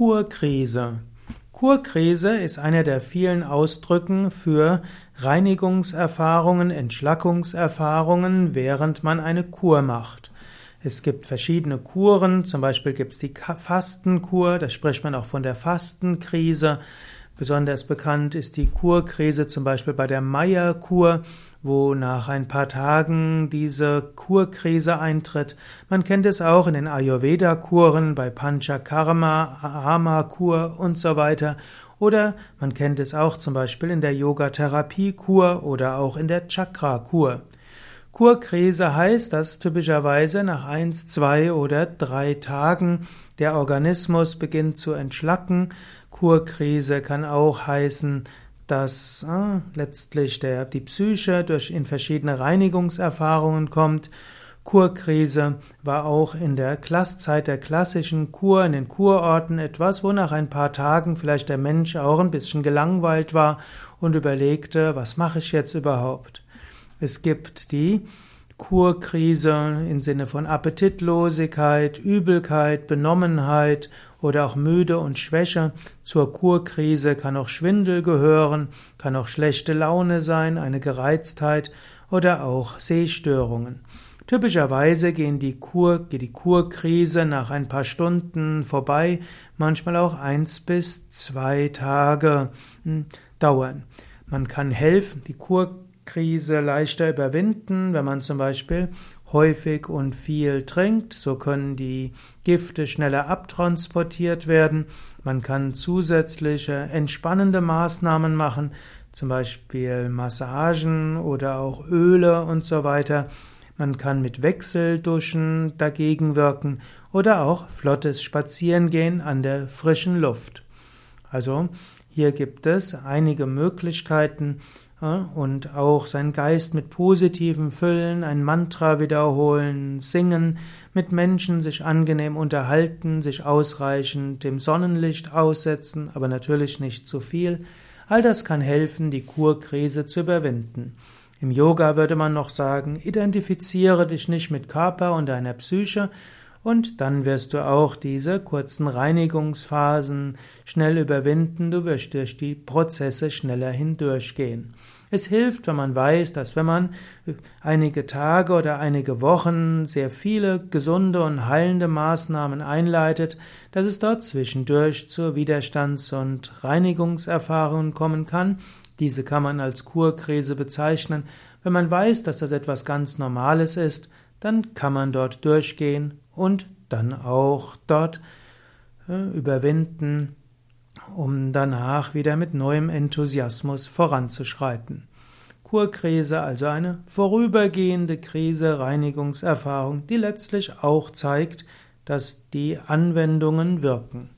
Kurkrise. Kurkrise ist einer der vielen Ausdrücken für Reinigungserfahrungen, Entschlackungserfahrungen, während man eine Kur macht. Es gibt verschiedene Kuren, zum Beispiel gibt es die Fastenkur, da spricht man auch von der Fastenkrise. Besonders bekannt ist die Kurkrise zum Beispiel bei der Meierkur, wo nach ein paar Tagen diese Kurkrise eintritt. Man kennt es auch in den Ayurveda-Kuren, bei Panchakarma, Hama-Kur und so weiter. Oder man kennt es auch zum Beispiel in der Yoga-Therapie-Kur oder auch in der Chakra-Kur. Kurkrise heißt, dass typischerweise nach eins, zwei oder drei Tagen der Organismus beginnt zu entschlacken. Kurkrise kann auch heißen, dass äh, letztlich der, die Psyche durch in verschiedene Reinigungserfahrungen kommt. Kurkrise war auch in der Klasszeit der klassischen Kur, in den Kurorten etwas, wo nach ein paar Tagen vielleicht der Mensch auch ein bisschen gelangweilt war und überlegte, was mache ich jetzt überhaupt? Es gibt die Kurkrise im Sinne von Appetitlosigkeit, Übelkeit, Benommenheit oder auch müde und Schwäche. Zur Kurkrise kann auch Schwindel gehören, kann auch schlechte Laune sein, eine Gereiztheit oder auch Sehstörungen. Typischerweise gehen die Kur, geht die Kurkrise nach ein paar Stunden vorbei, manchmal auch eins bis zwei Tage hm, dauern. Man kann helfen, die Kurkrise Krise leichter überwinden, wenn man zum Beispiel häufig und viel trinkt. So können die Gifte schneller abtransportiert werden. Man kann zusätzliche entspannende Maßnahmen machen, zum Beispiel Massagen oder auch Öle und so weiter. Man kann mit Wechselduschen dagegen wirken oder auch flottes Spazierengehen an der frischen Luft. Also hier gibt es einige Möglichkeiten, und auch seinen Geist mit Positiven füllen, ein Mantra wiederholen, singen, mit Menschen sich angenehm unterhalten, sich ausreichend dem Sonnenlicht aussetzen, aber natürlich nicht zu viel. All das kann helfen, die Kurkrise zu überwinden. Im Yoga würde man noch sagen, identifiziere dich nicht mit Körper und deiner Psyche, und dann wirst du auch diese kurzen Reinigungsphasen schnell überwinden, du wirst durch die Prozesse schneller hindurchgehen. Es hilft, wenn man weiß, dass wenn man einige Tage oder einige Wochen sehr viele gesunde und heilende Maßnahmen einleitet, dass es dort zwischendurch zu Widerstands- und Reinigungserfahrungen kommen kann. Diese kann man als Kurkrise bezeichnen. Wenn man weiß, dass das etwas ganz Normales ist, dann kann man dort durchgehen und dann auch dort äh, überwinden, um danach wieder mit neuem Enthusiasmus voranzuschreiten. Kurkrise, also eine vorübergehende Krise, Reinigungserfahrung, die letztlich auch zeigt, dass die Anwendungen wirken.